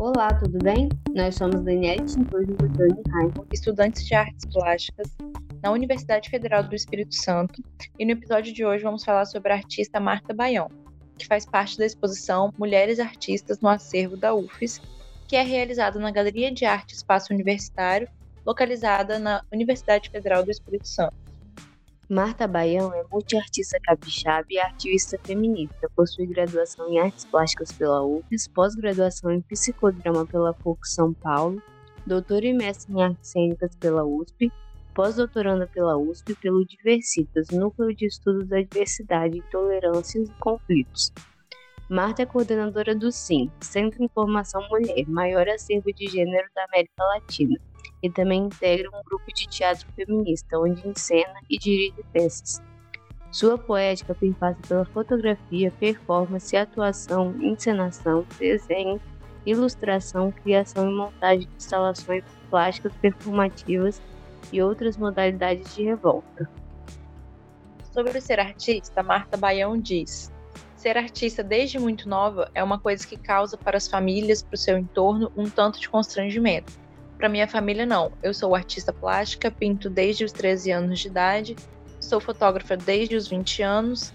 Olá, tudo bem? Nós somos Daniela Tintor e Antônio Raimundo, estudantes de artes plásticas na Universidade Federal do Espírito Santo, e no episódio de hoje vamos falar sobre a artista Marta Baião, que faz parte da exposição Mulheres Artistas no Acervo da UFES, que é realizada na Galeria de Arte Espaço Universitário, localizada na Universidade Federal do Espírito Santo. Marta Baião é multiartista capixaba e ativista feminista. Possui graduação em Artes Plásticas pela UFES, pós-graduação em Psicodrama pela PUC São Paulo, doutora e mestre em Artes Cênicas pela USP, pós-doutoranda pela USP pelo Diversitas, Núcleo de Estudos da Diversidade, Intolerâncias e Conflitos. Marta é coordenadora do SIM, Centro de Informação Mulher, maior acervo de gênero da América Latina e também integra um grupo de teatro feminista, onde encena e dirige peças. Sua poética perpassa pela fotografia, performance, atuação, encenação, desenho, ilustração, criação e montagem de instalações plásticas performativas e outras modalidades de revolta. Sobre ser artista, Marta Baião diz: Ser artista desde muito nova é uma coisa que causa para as famílias, para o seu entorno, um tanto de constrangimento para minha família, não. Eu sou artista plástica, pinto desde os 13 anos de idade, sou fotógrafa desde os 20 anos,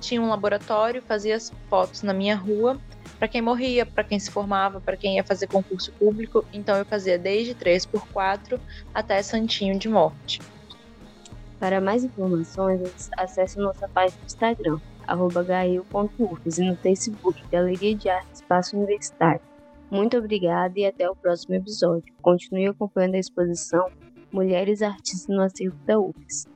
tinha um laboratório, fazia fotos na minha rua para quem morria, para quem se formava, para quem ia fazer concurso público. Então eu fazia desde 3x4 até santinho de morte. Para mais informações, acesse nossa página no Instagram, arroba e no Facebook, Galeria de Arte Espaço Universitário. Muito obrigada e até o próximo episódio. Continue acompanhando a exposição Mulheres Artistas no Acervo da UFES.